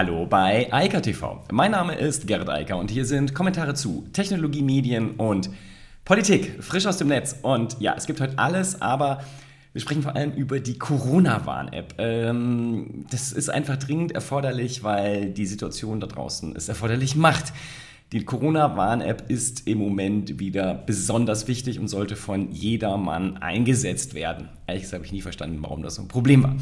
Hallo bei Eika TV. Mein Name ist Gerrit Eiker und hier sind Kommentare zu Technologie, Medien und Politik, frisch aus dem Netz. Und ja, es gibt heute alles, aber wir sprechen vor allem über die Corona-Warn-App. Ähm, das ist einfach dringend erforderlich, weil die Situation da draußen es erforderlich macht. Die Corona-Warn-App ist im Moment wieder besonders wichtig und sollte von jedermann eingesetzt werden. Ehrlich gesagt habe ich nie verstanden, warum das so ein Problem war.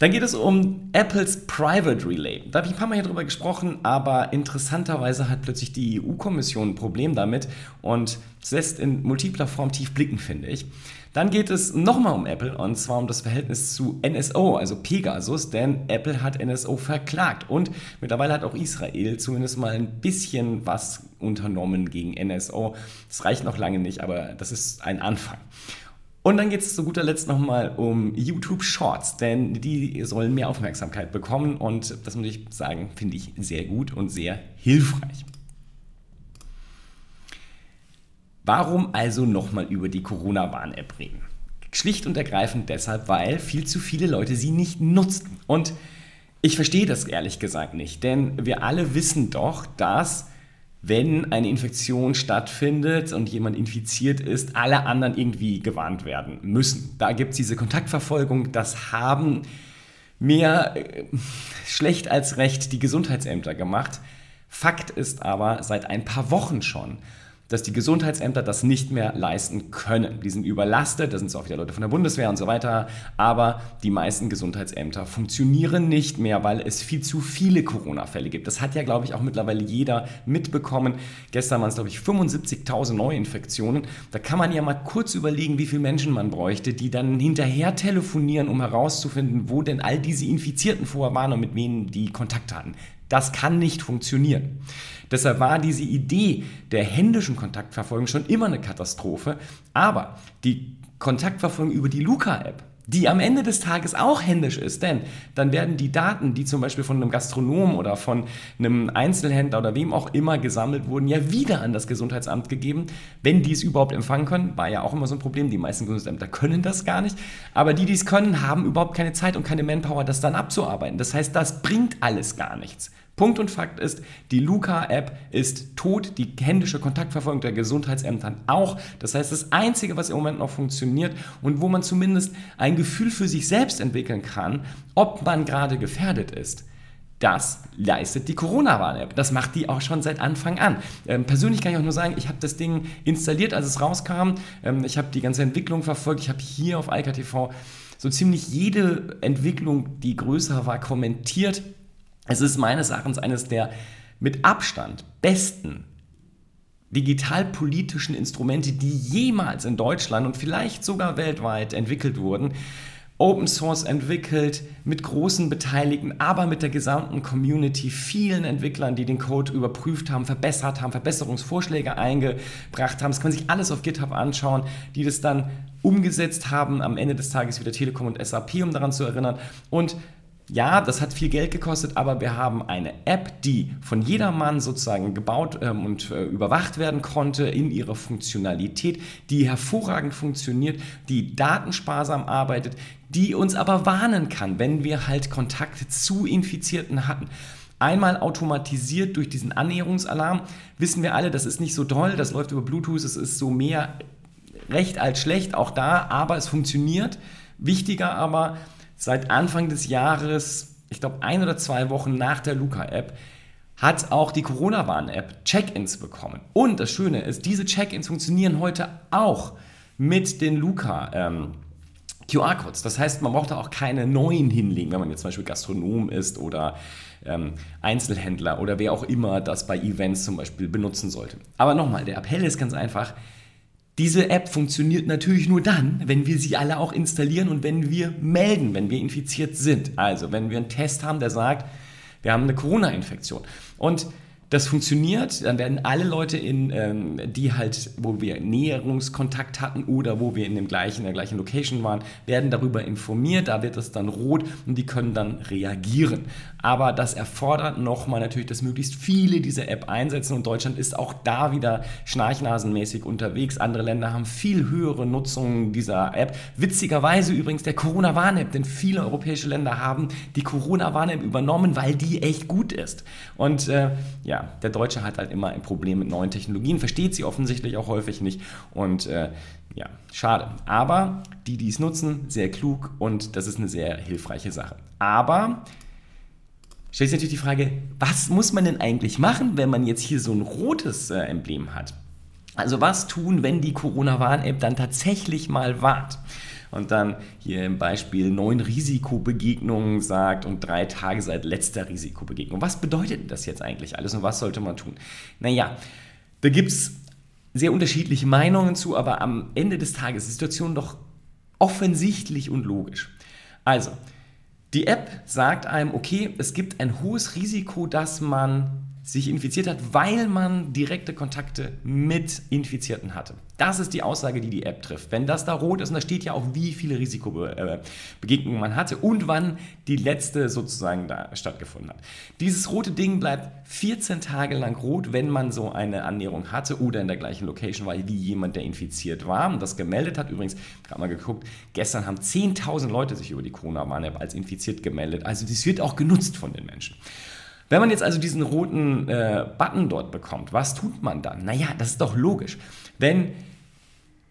Dann geht es um Apples Private Relay. Da habe ich ein paar Mal hier drüber gesprochen, aber interessanterweise hat plötzlich die EU-Kommission ein Problem damit und es lässt in multipler Form tief blicken, finde ich. Dann geht es nochmal um Apple und zwar um das Verhältnis zu NSO, also Pegasus, denn Apple hat NSO verklagt und mittlerweile hat auch Israel zumindest mal ein bisschen was unternommen gegen NSO. Das reicht noch lange nicht, aber das ist ein Anfang. Und dann geht es zu guter Letzt nochmal um YouTube Shorts, denn die sollen mehr Aufmerksamkeit bekommen und das muss ich sagen, finde ich sehr gut und sehr hilfreich. Warum also nochmal über die Corona-Warn-App reden? Schlicht und ergreifend deshalb, weil viel zu viele Leute sie nicht nutzen. Und ich verstehe das ehrlich gesagt nicht, denn wir alle wissen doch, dass wenn eine Infektion stattfindet und jemand infiziert ist, alle anderen irgendwie gewarnt werden müssen. Da gibt es diese Kontaktverfolgung, das haben mehr äh, schlecht als recht die Gesundheitsämter gemacht. Fakt ist aber seit ein paar Wochen schon, dass die Gesundheitsämter das nicht mehr leisten können. Die sind überlastet, da sind zwar auch wieder Leute von der Bundeswehr und so weiter, aber die meisten Gesundheitsämter funktionieren nicht mehr, weil es viel zu viele Corona-Fälle gibt. Das hat ja, glaube ich, auch mittlerweile jeder mitbekommen. Gestern waren es, glaube ich, 75.000 Neuinfektionen. Da kann man ja mal kurz überlegen, wie viele Menschen man bräuchte, die dann hinterher telefonieren, um herauszufinden, wo denn all diese Infizierten vorher waren und mit wem die Kontakt hatten. Das kann nicht funktionieren. Deshalb war diese Idee der händischen Kontaktverfolgung schon immer eine Katastrophe. Aber die Kontaktverfolgung über die Luca-App, die am Ende des Tages auch händisch ist, denn dann werden die Daten, die zum Beispiel von einem Gastronom oder von einem Einzelhändler oder wem auch immer gesammelt wurden, ja wieder an das Gesundheitsamt gegeben, wenn die es überhaupt empfangen können. War ja auch immer so ein Problem, die meisten Gesundheitsämter können das gar nicht, aber die, die es können, haben überhaupt keine Zeit und keine Manpower, das dann abzuarbeiten. Das heißt, das bringt alles gar nichts. Punkt und Fakt ist, die Luca-App ist tot, die händische Kontaktverfolgung der Gesundheitsämtern auch. Das heißt, das Einzige, was im Moment noch funktioniert und wo man zumindest ein Gefühl für sich selbst entwickeln kann, ob man gerade gefährdet ist, das leistet die Corona-Warn-App. Das macht die auch schon seit Anfang an. Ähm, persönlich kann ich auch nur sagen, ich habe das Ding installiert, als es rauskam. Ähm, ich habe die ganze Entwicklung verfolgt. Ich habe hier auf IKTV so ziemlich jede Entwicklung, die größer war, kommentiert. Es ist meines Erachtens eines der mit Abstand besten digitalpolitischen Instrumente, die jemals in Deutschland und vielleicht sogar weltweit entwickelt wurden. Open Source entwickelt, mit großen Beteiligten, aber mit der gesamten Community, vielen Entwicklern, die den Code überprüft haben, verbessert haben, Verbesserungsvorschläge eingebracht haben. Das kann man sich alles auf GitHub anschauen, die das dann umgesetzt haben. Am Ende des Tages wieder Telekom und SAP, um daran zu erinnern. Und ja, das hat viel Geld gekostet, aber wir haben eine App, die von jedermann sozusagen gebaut ähm, und äh, überwacht werden konnte in ihrer Funktionalität, die hervorragend funktioniert, die datensparsam arbeitet, die uns aber warnen kann, wenn wir halt Kontakt zu Infizierten hatten. Einmal automatisiert durch diesen Annäherungsalarm wissen wir alle, das ist nicht so toll, das läuft über Bluetooth, es ist so mehr recht als schlecht, auch da, aber es funktioniert. Wichtiger aber, seit Anfang des Jahres, ich glaube ein oder zwei Wochen nach der Luca-App, hat auch die Corona-Warn-App Check-ins bekommen. Und das Schöne ist, diese Check-ins funktionieren heute auch mit den Luca. Ähm, QR-Codes. Das heißt, man braucht da auch keine neuen hinlegen, wenn man jetzt zum Beispiel Gastronom ist oder ähm, Einzelhändler oder wer auch immer das bei Events zum Beispiel benutzen sollte. Aber nochmal, der Appell ist ganz einfach, diese App funktioniert natürlich nur dann, wenn wir sie alle auch installieren und wenn wir melden, wenn wir infiziert sind. Also wenn wir einen Test haben, der sagt, wir haben eine Corona-Infektion. Und das funktioniert, dann werden alle Leute, in, ähm, die halt, wo wir Näherungskontakt hatten oder wo wir in, dem gleichen, in der gleichen Location waren, werden darüber informiert. Da wird es dann rot und die können dann reagieren. Aber das erfordert nochmal natürlich, dass möglichst viele diese App einsetzen und Deutschland ist auch da wieder schnarchnasenmäßig unterwegs. Andere Länder haben viel höhere Nutzung dieser App. Witzigerweise übrigens der Corona-Warn-App, denn viele europäische Länder haben die Corona-Warn-App übernommen, weil die echt gut ist. Und äh, ja, der Deutsche hat halt immer ein Problem mit neuen Technologien, versteht sie offensichtlich auch häufig nicht und äh, ja, schade. Aber die, die es nutzen, sehr klug und das ist eine sehr hilfreiche Sache. Aber stellt sich natürlich die Frage, was muss man denn eigentlich machen, wenn man jetzt hier so ein rotes äh, Emblem hat? Also was tun, wenn die Corona-Warn-App dann tatsächlich mal wart? Und dann hier im Beispiel neun Risikobegegnungen sagt und drei Tage seit letzter Risikobegegnung. Was bedeutet das jetzt eigentlich alles und was sollte man tun? Naja, da gibt es sehr unterschiedliche Meinungen zu, aber am Ende des Tages ist die Situation doch offensichtlich und logisch. Also, die App sagt einem, okay, es gibt ein hohes Risiko, dass man sich infiziert hat, weil man direkte Kontakte mit Infizierten hatte. Das ist die Aussage, die die App trifft. Wenn das da rot ist, und da steht ja auch, wie viele Risikobegegnungen man hatte und wann die letzte sozusagen da stattgefunden hat. Dieses rote Ding bleibt 14 Tage lang rot, wenn man so eine Annäherung hatte oder in der gleichen Location war wie jemand, der infiziert war und das gemeldet hat. Übrigens, gerade mal geguckt, gestern haben 10.000 Leute sich über die Corona-Warn-App als infiziert gemeldet. Also das wird auch genutzt von den Menschen. Wenn man jetzt also diesen roten äh, Button dort bekommt, was tut man dann? Naja, das ist doch logisch. Wenn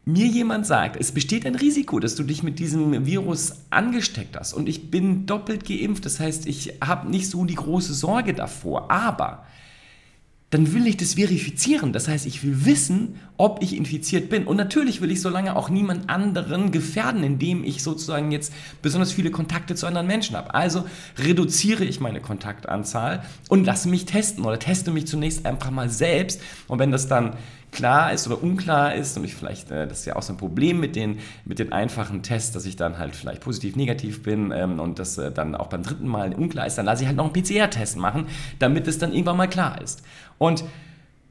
mir jemand sagt, es besteht ein Risiko, dass du dich mit diesem Virus angesteckt hast und ich bin doppelt geimpft, das heißt, ich habe nicht so die große Sorge davor, aber dann will ich das verifizieren. Das heißt, ich will wissen, ob ich infiziert bin. Und natürlich will ich so lange auch niemand anderen gefährden, indem ich sozusagen jetzt besonders viele Kontakte zu anderen Menschen habe. Also reduziere ich meine Kontaktanzahl und lasse mich testen oder teste mich zunächst einfach mal selbst. Und wenn das dann klar ist oder unklar ist und ich vielleicht, äh, das ist ja auch so ein Problem mit den, mit den einfachen Tests, dass ich dann halt vielleicht positiv, negativ bin ähm, und das äh, dann auch beim dritten Mal unklar ist, dann lasse ich halt noch einen PCR-Test machen, damit es dann irgendwann mal klar ist. Und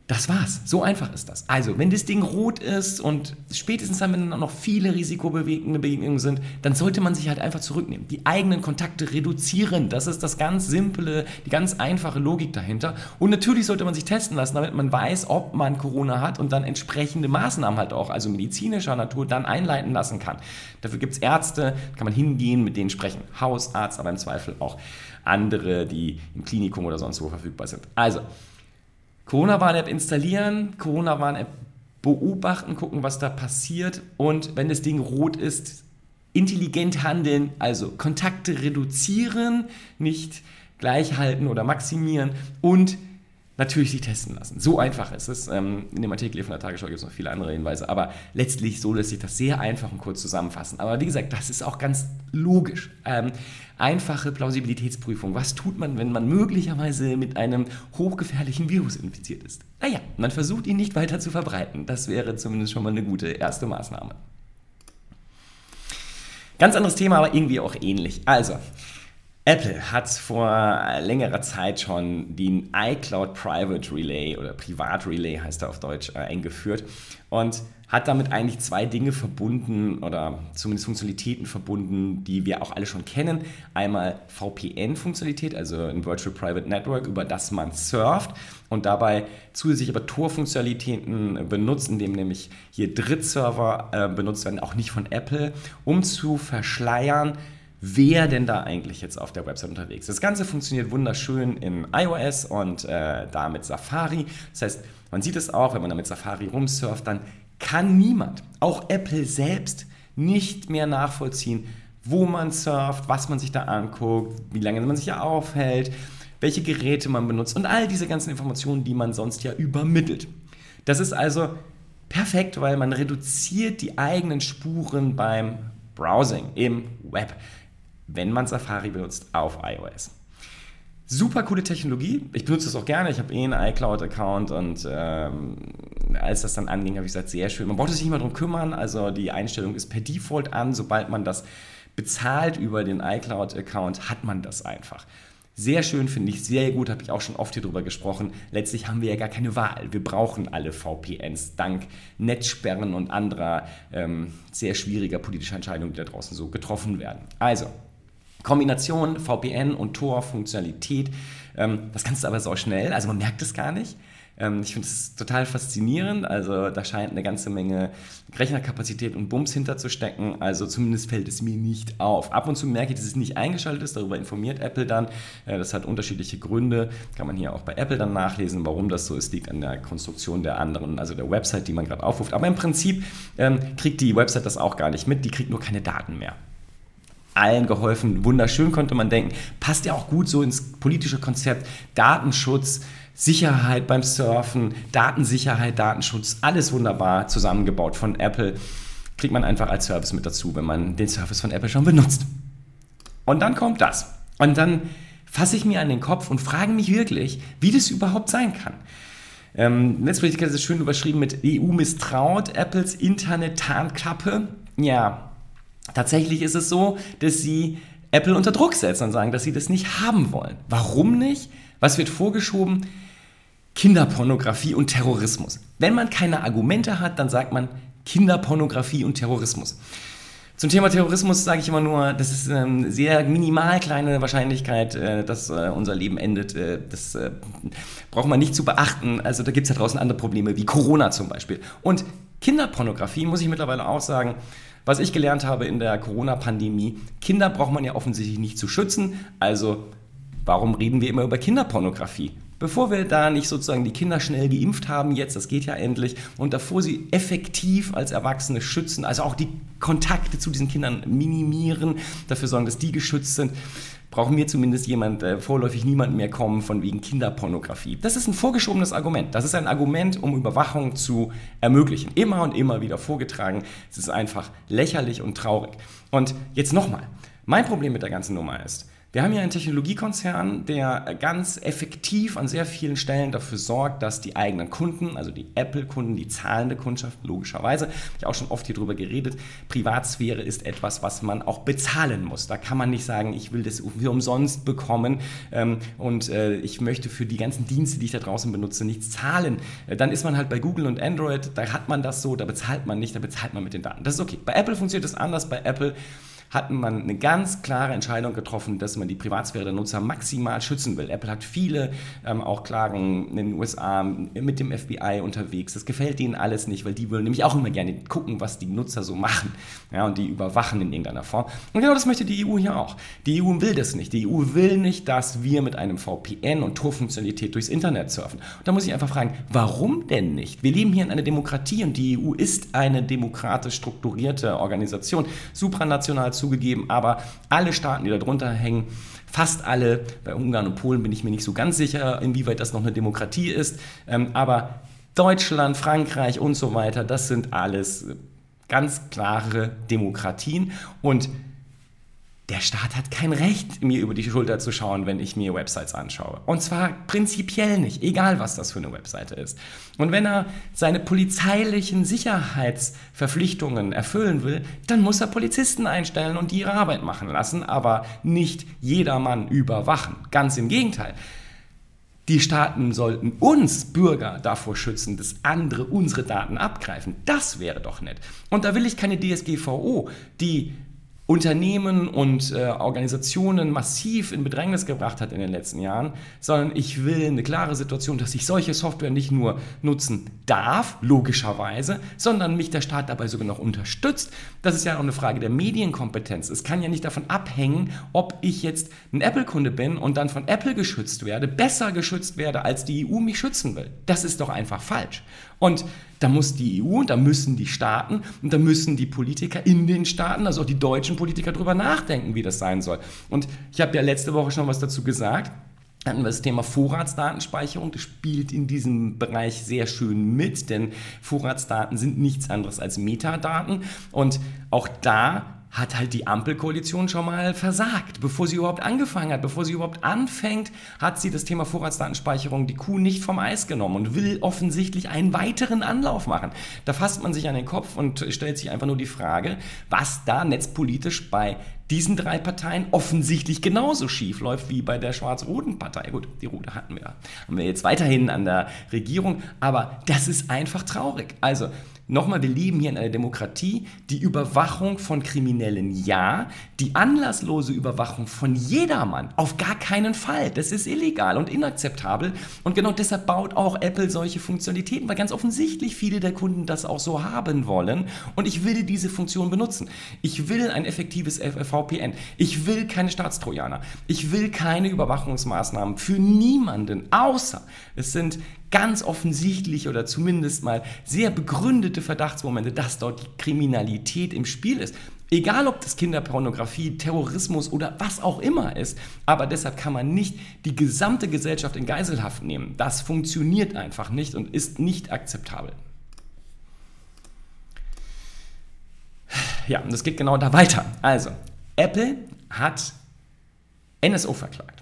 das war's. So einfach ist das. Also, wenn das Ding rot ist und spätestens dann, wenn dann noch viele risikobewegende Begegnungen sind, dann sollte man sich halt einfach zurücknehmen. Die eigenen Kontakte reduzieren. Das ist das ganz simple, die ganz einfache Logik dahinter. Und natürlich sollte man sich testen lassen, damit man weiß, ob man Corona hat und dann entsprechende Maßnahmen halt auch, also medizinischer Natur, dann einleiten lassen kann. Dafür gibt es Ärzte, kann man hingehen, mit denen sprechen. Hausarzt, aber im Zweifel auch andere, die im Klinikum oder sonst wo verfügbar sind. Also, Corona-Warn-App installieren, Corona-Warn-App beobachten, gucken, was da passiert. Und wenn das Ding rot ist, intelligent handeln, also Kontakte reduzieren, nicht gleich halten oder maximieren. Und natürlich sich testen lassen. So einfach ist es. Ähm, in dem Artikel von der Tagesschau gibt es noch viele andere Hinweise, aber letztlich so lässt sich das sehr einfach und kurz zusammenfassen. Aber wie gesagt, das ist auch ganz logisch. Ähm, einfache Plausibilitätsprüfung. Was tut man, wenn man möglicherweise mit einem hochgefährlichen Virus infiziert ist? Naja, man versucht ihn nicht weiter zu verbreiten. Das wäre zumindest schon mal eine gute erste Maßnahme. Ganz anderes Thema, aber irgendwie auch ähnlich. Also, Apple hat vor längerer Zeit schon den iCloud Private Relay oder Privat Relay heißt er auf Deutsch äh, eingeführt und hat damit eigentlich zwei Dinge verbunden oder zumindest Funktionalitäten verbunden, die wir auch alle schon kennen. Einmal VPN-Funktionalität, also ein Virtual Private Network, über das man surft und dabei zusätzlich aber Tor-Funktionalitäten benutzt, indem nämlich hier Drittserver äh, benutzt werden, auch nicht von Apple, um zu verschleiern, wer denn da eigentlich jetzt auf der Website unterwegs ist. Das Ganze funktioniert wunderschön in iOS und äh, da mit Safari. Das heißt, man sieht es auch, wenn man da mit Safari rumsurft, dann kann niemand, auch Apple selbst, nicht mehr nachvollziehen, wo man surft, was man sich da anguckt, wie lange man sich ja aufhält, welche Geräte man benutzt und all diese ganzen Informationen, die man sonst ja übermittelt. Das ist also perfekt, weil man reduziert die eigenen Spuren beim Browsing im Web wenn man Safari benutzt auf iOS. Super coole Technologie. Ich benutze es auch gerne. Ich habe eh einen iCloud-Account und ähm, als das dann anging, habe ich gesagt, sehr schön. Man braucht sich nicht mal darum kümmern. Also die Einstellung ist per Default an. Sobald man das bezahlt über den iCloud-Account, hat man das einfach. Sehr schön, finde ich, sehr gut, habe ich auch schon oft hier drüber gesprochen. Letztlich haben wir ja gar keine Wahl. Wir brauchen alle VPNs dank Netzsperren und anderer ähm, sehr schwieriger politischer Entscheidungen, die da draußen so getroffen werden. Also, Kombination VPN und Tor-Funktionalität, ähm, das kannst du aber so schnell, also man merkt es gar nicht. Ähm, ich finde es total faszinierend. Also da scheint eine ganze Menge Rechnerkapazität und Bums hinterzustecken. Also zumindest fällt es mir nicht auf. Ab und zu merke ich, dass es nicht eingeschaltet ist. Darüber informiert Apple dann. Äh, das hat unterschiedliche Gründe. Kann man hier auch bei Apple dann nachlesen, warum das so ist. Liegt an der Konstruktion der anderen, also der Website, die man gerade aufruft. Aber im Prinzip ähm, kriegt die Website das auch gar nicht mit. Die kriegt nur keine Daten mehr allen geholfen. Wunderschön konnte man denken. Passt ja auch gut so ins politische Konzept. Datenschutz, Sicherheit beim Surfen, Datensicherheit, Datenschutz, alles wunderbar zusammengebaut von Apple. Kriegt man einfach als Service mit dazu, wenn man den Service von Apple schon benutzt. Und dann kommt das. Und dann fasse ich mir an den Kopf und frage mich wirklich, wie das überhaupt sein kann. Ähm, Netzpolitiker ist es schön überschrieben mit EU misstraut Apples Internet-Tarnklappe. Ja, tatsächlich ist es so, dass sie Apple unter Druck setzen und sagen, dass sie das nicht haben wollen. Warum nicht? Was wird vorgeschoben? Kinderpornografie und Terrorismus. Wenn man keine Argumente hat, dann sagt man Kinderpornografie und Terrorismus. Zum Thema Terrorismus sage ich immer nur, das ist eine sehr minimal kleine Wahrscheinlichkeit, äh, dass äh, unser Leben endet. Äh, das braucht man nicht zu beachten. Also da gibt es ja draußen andere Probleme, wie Corona zum Beispiel. Und Kinderpornografie, muss ich mittlerweile auch sagen, was ich gelernt habe in der Corona-Pandemie, Kinder braucht man ja offensichtlich nicht zu schützen. Also warum reden wir immer über Kinderpornografie? Bevor wir da nicht sozusagen die Kinder schnell geimpft haben, jetzt, das geht ja endlich, und davor sie effektiv als Erwachsene schützen, also auch die Kontakte zu diesen Kindern minimieren, dafür sorgen, dass die geschützt sind, brauchen wir zumindest jemand, äh, vorläufig niemand mehr kommen von wegen Kinderpornografie. Das ist ein vorgeschobenes Argument. Das ist ein Argument, um Überwachung zu ermöglichen. Immer und immer wieder vorgetragen. Es ist einfach lächerlich und traurig. Und jetzt nochmal. Mein Problem mit der ganzen Nummer ist, wir haben ja einen Technologiekonzern, der ganz effektiv an sehr vielen Stellen dafür sorgt, dass die eigenen Kunden, also die Apple-Kunden, die zahlende Kundschaft, logischerweise, habe ich auch schon oft hier drüber geredet, Privatsphäre ist etwas, was man auch bezahlen muss. Da kann man nicht sagen, ich will das umsonst bekommen ähm, und äh, ich möchte für die ganzen Dienste, die ich da draußen benutze, nichts zahlen. Äh, dann ist man halt bei Google und Android, da hat man das so, da bezahlt man nicht, da bezahlt man mit den Daten. Das ist okay. Bei Apple funktioniert das anders. Bei Apple hat man eine ganz klare Entscheidung getroffen, dass man die Privatsphäre der Nutzer maximal schützen will. Apple hat viele ähm, auch Klagen in den USA mit dem FBI unterwegs. Das gefällt denen alles nicht, weil die wollen nämlich auch immer gerne gucken, was die Nutzer so machen ja, und die überwachen in irgendeiner Form. Und genau das möchte die EU hier auch. Die EU will das nicht. Die EU will nicht, dass wir mit einem VPN und Torfunktionalität durchs Internet surfen. Und da muss ich einfach fragen, warum denn nicht? Wir leben hier in einer Demokratie und die EU ist eine demokratisch strukturierte Organisation, supranational zugegeben, aber alle Staaten, die darunter hängen, fast alle, bei Ungarn und Polen bin ich mir nicht so ganz sicher, inwieweit das noch eine Demokratie ist, ähm, aber Deutschland, Frankreich und so weiter, das sind alles ganz klare Demokratien und der Staat hat kein Recht, mir über die Schulter zu schauen, wenn ich mir Websites anschaue. Und zwar prinzipiell nicht, egal was das für eine Webseite ist. Und wenn er seine polizeilichen Sicherheitsverpflichtungen erfüllen will, dann muss er Polizisten einstellen und die ihre Arbeit machen lassen, aber nicht jedermann überwachen. Ganz im Gegenteil. Die Staaten sollten uns Bürger davor schützen, dass andere unsere Daten abgreifen. Das wäre doch nett. Und da will ich keine DSGVO, die Unternehmen und äh, Organisationen massiv in Bedrängnis gebracht hat in den letzten Jahren, sondern ich will eine klare Situation, dass ich solche Software nicht nur nutzen darf, logischerweise, sondern mich der Staat dabei sogar noch unterstützt. Das ist ja auch eine Frage der Medienkompetenz. Es kann ja nicht davon abhängen, ob ich jetzt ein Apple-Kunde bin und dann von Apple geschützt werde, besser geschützt werde, als die EU mich schützen will. Das ist doch einfach falsch. Und da muss die EU und da müssen die Staaten und da müssen die Politiker in den Staaten, also auch die deutschen Politiker, drüber nachdenken, wie das sein soll. Und ich habe ja letzte Woche schon was dazu gesagt hatten wir das Thema Vorratsdatenspeicherung. Das spielt in diesem Bereich sehr schön mit, denn Vorratsdaten sind nichts anderes als Metadaten. Und auch da hat halt die Ampelkoalition schon mal versagt. Bevor sie überhaupt angefangen hat, bevor sie überhaupt anfängt, hat sie das Thema Vorratsdatenspeicherung die Kuh nicht vom Eis genommen und will offensichtlich einen weiteren Anlauf machen. Da fasst man sich an den Kopf und stellt sich einfach nur die Frage, was da netzpolitisch bei diesen drei Parteien offensichtlich genauso schief läuft wie bei der schwarz-roten Partei. Gut, die rote hatten wir, haben wir jetzt weiterhin an der Regierung, aber das ist einfach traurig. Also Nochmal, wir leben hier in einer Demokratie. Die Überwachung von Kriminellen ja, die anlasslose Überwachung von jedermann auf gar keinen Fall. Das ist illegal und inakzeptabel. Und genau deshalb baut auch Apple solche Funktionalitäten, weil ganz offensichtlich viele der Kunden das auch so haben wollen. Und ich will diese Funktion benutzen. Ich will ein effektives VPN. Ich will keine Staatstrojaner. Ich will keine Überwachungsmaßnahmen für niemanden, außer es sind ganz offensichtliche oder zumindest mal sehr begründete Verdachtsmomente, dass dort die Kriminalität im Spiel ist. Egal ob das Kinderpornografie, Terrorismus oder was auch immer ist, aber deshalb kann man nicht die gesamte Gesellschaft in Geiselhaft nehmen. Das funktioniert einfach nicht und ist nicht akzeptabel. Ja, und das geht genau da weiter. Also, Apple hat NSO verklagt.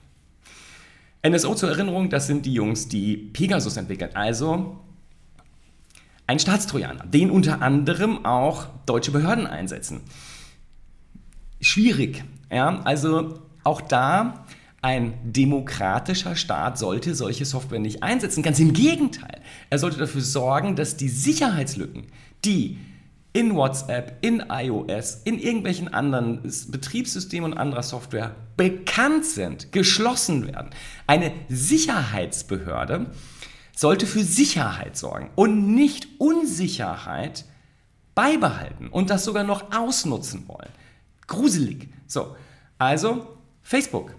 NSO zur Erinnerung, das sind die Jungs, die Pegasus entwickeln, also ein Staatstrojaner, den unter anderem auch deutsche Behörden einsetzen. Schwierig, ja, also auch da ein demokratischer Staat sollte solche Software nicht einsetzen. Ganz im Gegenteil, er sollte dafür sorgen, dass die Sicherheitslücken, die in WhatsApp, in iOS, in irgendwelchen anderen Betriebssystemen und anderer Software bekannt sind, geschlossen werden. Eine Sicherheitsbehörde sollte für Sicherheit sorgen und nicht Unsicherheit beibehalten und das sogar noch ausnutzen wollen. Gruselig. So, also Facebook,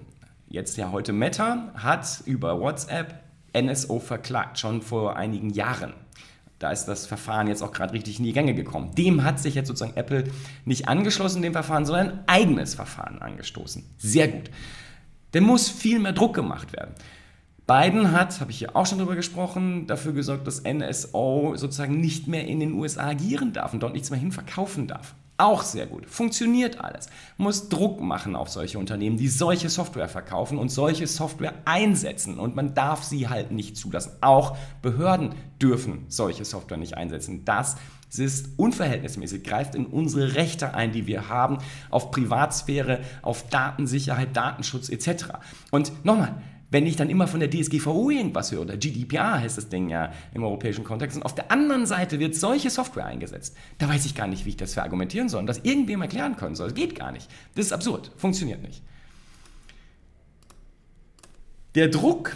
jetzt ja heute Meta, hat über WhatsApp NSO verklagt, schon vor einigen Jahren. Da ist das Verfahren jetzt auch gerade richtig in die Gänge gekommen. Dem hat sich jetzt sozusagen Apple nicht angeschlossen, dem Verfahren, sondern ein eigenes Verfahren angestoßen. Sehr gut. Denn muss viel mehr Druck gemacht werden. Biden hat, habe ich hier auch schon drüber gesprochen, dafür gesorgt, dass NSO sozusagen nicht mehr in den USA agieren darf und dort nichts mehr hinverkaufen darf. Auch sehr gut. Funktioniert alles. Muss Druck machen auf solche Unternehmen, die solche Software verkaufen und solche Software einsetzen. Und man darf sie halt nicht zulassen. Auch Behörden dürfen solche Software nicht einsetzen. Das ist unverhältnismäßig, greift in unsere Rechte ein, die wir haben, auf Privatsphäre, auf Datensicherheit, Datenschutz etc. Und nochmal, wenn ich dann immer von der DSGVO irgendwas höre, oder GDPR heißt das Ding ja im europäischen Kontext, und auf der anderen Seite wird solche Software eingesetzt, da weiß ich gar nicht, wie ich das verargumentieren soll und das irgendwem erklären können soll. Das geht gar nicht. Das ist absurd, funktioniert nicht. Der Druck,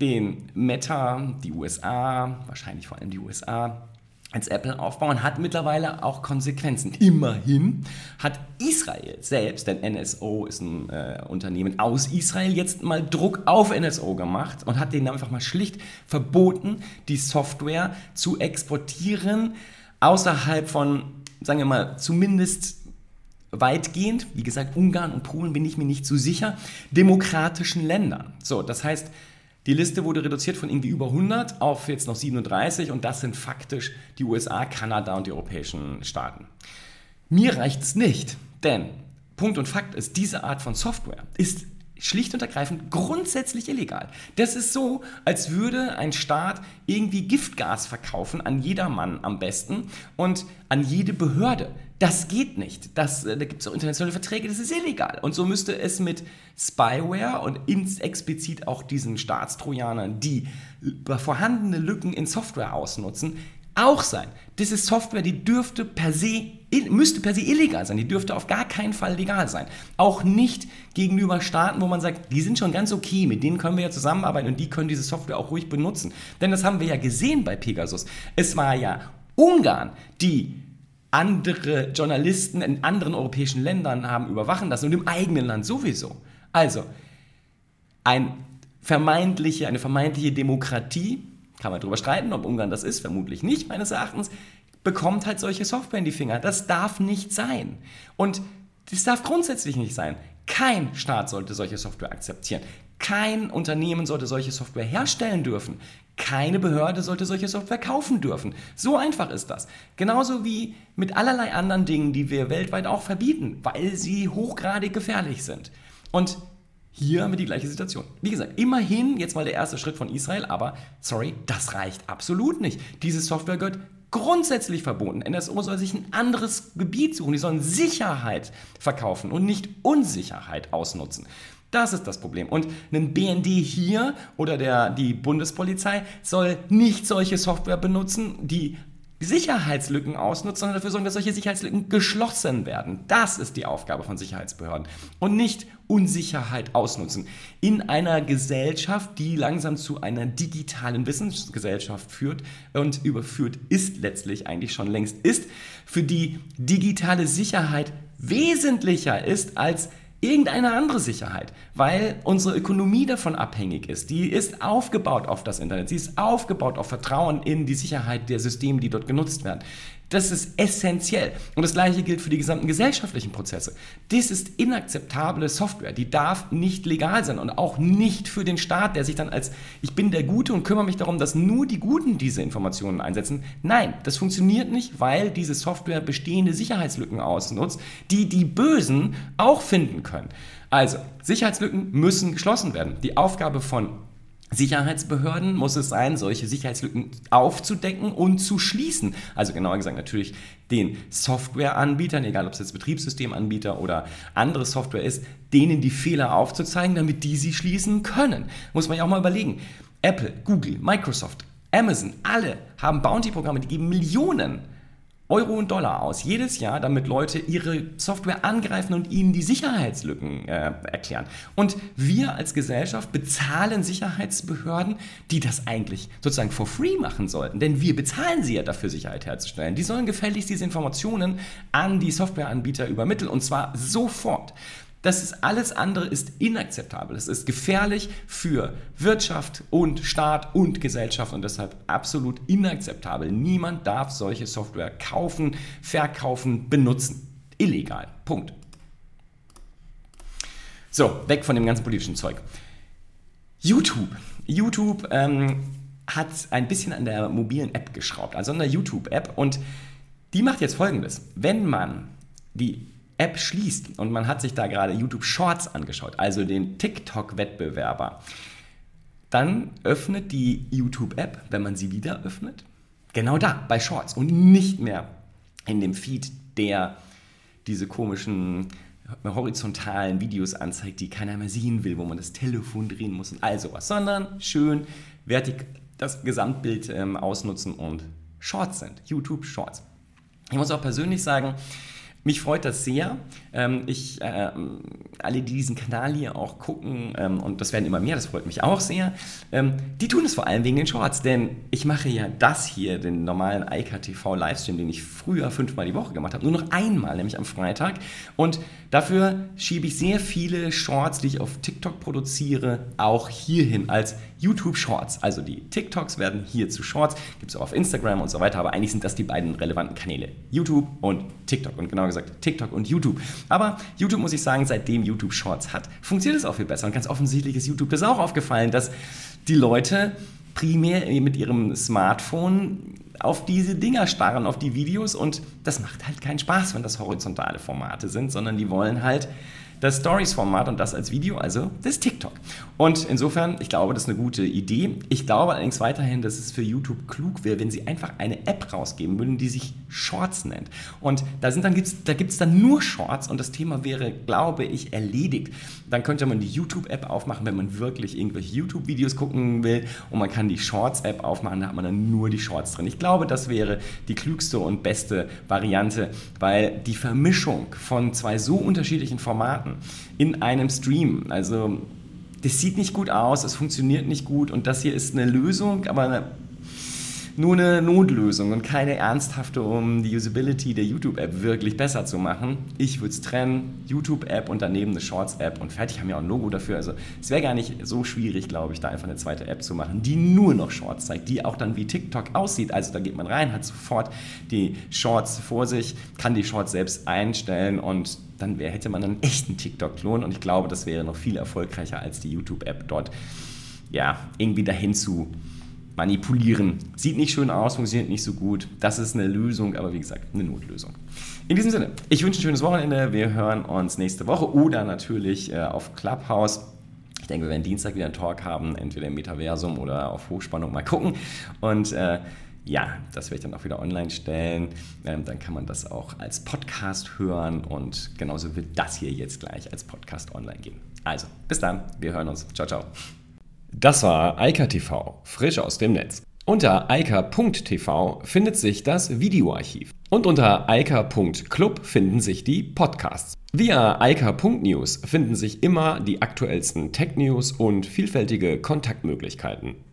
den Meta, die USA, wahrscheinlich vor allem die USA, als Apple aufbauen, hat mittlerweile auch Konsequenzen. Immerhin hat Israel selbst, denn NSO ist ein äh, Unternehmen aus Israel, jetzt mal Druck auf NSO gemacht und hat denen einfach mal schlicht verboten, die Software zu exportieren außerhalb von, sagen wir mal, zumindest weitgehend, wie gesagt, Ungarn und Polen bin ich mir nicht so sicher, demokratischen Ländern. So, das heißt, die Liste wurde reduziert von irgendwie über 100 auf jetzt noch 37 und das sind faktisch die USA, Kanada und die europäischen Staaten. Mir reicht es nicht, denn Punkt und Fakt ist, diese Art von Software ist schlicht und ergreifend grundsätzlich illegal. Das ist so, als würde ein Staat irgendwie Giftgas verkaufen an jedermann am besten und an jede Behörde. Das geht nicht. Das, äh, da gibt es auch internationale Verträge, das ist illegal. Und so müsste es mit Spyware und explizit auch diesen Staatstrojanern, die vorhandene Lücken in Software ausnutzen, auch sein. Das ist Software, die dürfte per se, müsste per se illegal sein. Die dürfte auf gar keinen Fall legal sein. Auch nicht gegenüber Staaten, wo man sagt, die sind schon ganz okay, mit denen können wir ja zusammenarbeiten und die können diese Software auch ruhig benutzen. Denn das haben wir ja gesehen bei Pegasus. Es war ja Ungarn, die andere Journalisten in anderen europäischen Ländern haben überwachen lassen und im eigenen Land sowieso. Also, ein vermeintliche, eine vermeintliche Demokratie, kann man darüber streiten, ob Ungarn das ist, vermutlich nicht, meines Erachtens, bekommt halt solche Software in die Finger. Das darf nicht sein. Und das darf grundsätzlich nicht sein. Kein Staat sollte solche Software akzeptieren. Kein Unternehmen sollte solche Software herstellen dürfen. Keine Behörde sollte solche Software kaufen dürfen. So einfach ist das. Genauso wie mit allerlei anderen Dingen, die wir weltweit auch verbieten, weil sie hochgradig gefährlich sind. Und hier haben wir die gleiche Situation. Wie gesagt, immerhin jetzt mal der erste Schritt von Israel, aber sorry, das reicht absolut nicht. Diese Software gehört grundsätzlich verboten. NSO soll sich ein anderes Gebiet suchen. Die sollen Sicherheit verkaufen und nicht Unsicherheit ausnutzen. Das ist das Problem. Und ein BND hier oder der, die Bundespolizei soll nicht solche Software benutzen, die Sicherheitslücken ausnutzt, sondern dafür sorgen, dass solche Sicherheitslücken geschlossen werden. Das ist die Aufgabe von Sicherheitsbehörden und nicht Unsicherheit ausnutzen. In einer Gesellschaft, die langsam zu einer digitalen Wissensgesellschaft führt und überführt ist letztlich eigentlich schon längst ist, für die digitale Sicherheit wesentlicher ist als irgendeine andere Sicherheit, weil unsere Ökonomie davon abhängig ist. Die ist aufgebaut auf das Internet, sie ist aufgebaut auf Vertrauen in die Sicherheit der Systeme, die dort genutzt werden. Das ist essentiell. Und das gleiche gilt für die gesamten gesellschaftlichen Prozesse. Das ist inakzeptable Software. Die darf nicht legal sein und auch nicht für den Staat, der sich dann als ich bin der Gute und kümmere mich darum, dass nur die Guten diese Informationen einsetzen. Nein, das funktioniert nicht, weil diese Software bestehende Sicherheitslücken ausnutzt, die die Bösen auch finden können. Also, Sicherheitslücken müssen geschlossen werden. Die Aufgabe von Sicherheitsbehörden muss es sein, solche Sicherheitslücken aufzudecken und zu schließen. Also genauer gesagt natürlich den Softwareanbietern, egal ob es jetzt Betriebssystemanbieter oder andere Software ist, denen die Fehler aufzuzeigen, damit die sie schließen können. Muss man ja auch mal überlegen. Apple, Google, Microsoft, Amazon, alle haben Bounty-Programme, die geben Millionen Euro und Dollar aus, jedes Jahr, damit Leute ihre Software angreifen und ihnen die Sicherheitslücken äh, erklären. Und wir als Gesellschaft bezahlen Sicherheitsbehörden, die das eigentlich sozusagen for free machen sollten. Denn wir bezahlen sie ja dafür, Sicherheit herzustellen. Die sollen gefälligst diese Informationen an die Softwareanbieter übermitteln und zwar sofort. Das ist alles andere ist inakzeptabel. Es ist gefährlich für Wirtschaft und Staat und Gesellschaft und deshalb absolut inakzeptabel. Niemand darf solche Software kaufen, verkaufen, benutzen. Illegal. Punkt. So, weg von dem ganzen politischen Zeug. YouTube. YouTube ähm, hat ein bisschen an der mobilen App geschraubt, also an der YouTube-App. Und die macht jetzt folgendes. Wenn man die App schließt und man hat sich da gerade YouTube Shorts angeschaut, also den TikTok-Wettbewerber, dann öffnet die YouTube-App, wenn man sie wieder öffnet, genau da, bei Shorts und nicht mehr in dem Feed, der diese komischen horizontalen Videos anzeigt, die keiner mehr sehen will, wo man das Telefon drehen muss und all sowas, sondern schön vertik das Gesamtbild ähm, ausnutzen und Shorts sind, YouTube Shorts. Ich muss auch persönlich sagen, mich freut das sehr. Ähm, ich, äh, alle, die diesen Kanal hier auch gucken, ähm, und das werden immer mehr, das freut mich auch sehr, ähm, die tun es vor allem wegen den Shorts, denn ich mache ja das hier, den normalen IKTV Livestream, den ich früher fünfmal die Woche gemacht habe, nur noch einmal, nämlich am Freitag. Und dafür schiebe ich sehr viele Shorts, die ich auf TikTok produziere, auch hierhin als YouTube Shorts. Also die TikToks werden hier zu Shorts, gibt es auch auf Instagram und so weiter, aber eigentlich sind das die beiden relevanten Kanäle. YouTube und TikTok und genau gesagt TikTok und YouTube. Aber YouTube muss ich sagen, seitdem YouTube Shorts hat, funktioniert es auch viel besser und ganz offensichtlich ist YouTube das auch aufgefallen, dass die Leute primär mit ihrem Smartphone auf diese Dinger starren, auf die Videos und das macht halt keinen Spaß, wenn das horizontale Formate sind, sondern die wollen halt das Stories-Format und das als Video, also das TikTok. Und insofern, ich glaube, das ist eine gute Idee. Ich glaube allerdings weiterhin, dass es für YouTube klug wäre, wenn sie einfach eine App rausgeben würden, die sich Shorts nennt. Und da, dann, da gibt es dann nur Shorts und das Thema wäre, glaube ich, erledigt. Dann könnte man die YouTube-App aufmachen, wenn man wirklich irgendwelche YouTube-Videos gucken will und man kann die Shorts-App aufmachen, da hat man dann nur die Shorts drin. Ich glaube, das wäre die klügste und beste Variante, weil die Vermischung von zwei so unterschiedlichen Formaten in einem Stream, also das sieht nicht gut aus, es funktioniert nicht gut und das hier ist eine Lösung, aber eine, nur eine Notlösung und keine ernsthafte, um die Usability der YouTube-App wirklich besser zu machen. Ich würde es trennen, YouTube-App und daneben eine Shorts-App und fertig, haben ja auch ein Logo dafür. Also es wäre gar nicht so schwierig, glaube ich, da einfach eine zweite App zu machen, die nur noch Shorts zeigt, die auch dann wie TikTok aussieht. Also da geht man rein, hat sofort die Shorts vor sich, kann die Shorts selbst einstellen und dann wär, hätte man einen echten TikTok-Klon und ich glaube, das wäre noch viel erfolgreicher als die YouTube-App dort ja, irgendwie dahin zu manipulieren. Sieht nicht schön aus, funktioniert nicht so gut. Das ist eine Lösung, aber wie gesagt, eine Notlösung. In diesem Sinne, ich wünsche ein schönes Wochenende. Wir hören uns nächste Woche oder natürlich äh, auf Clubhouse. Ich denke, wir werden Dienstag wieder einen Talk haben, entweder im Metaversum oder auf Hochspannung. Mal gucken. Und äh, ja, das werde ich dann auch wieder online stellen. Ähm, dann kann man das auch als Podcast hören und genauso wird das hier jetzt gleich als Podcast online gehen. Also, bis dann, wir hören uns. Ciao, ciao. Das war Eika TV, frisch aus dem Netz. Unter eika.tv findet sich das Videoarchiv. Und unter eika.club finden sich die Podcasts. Via eika.news finden sich immer die aktuellsten Tech-News und vielfältige Kontaktmöglichkeiten.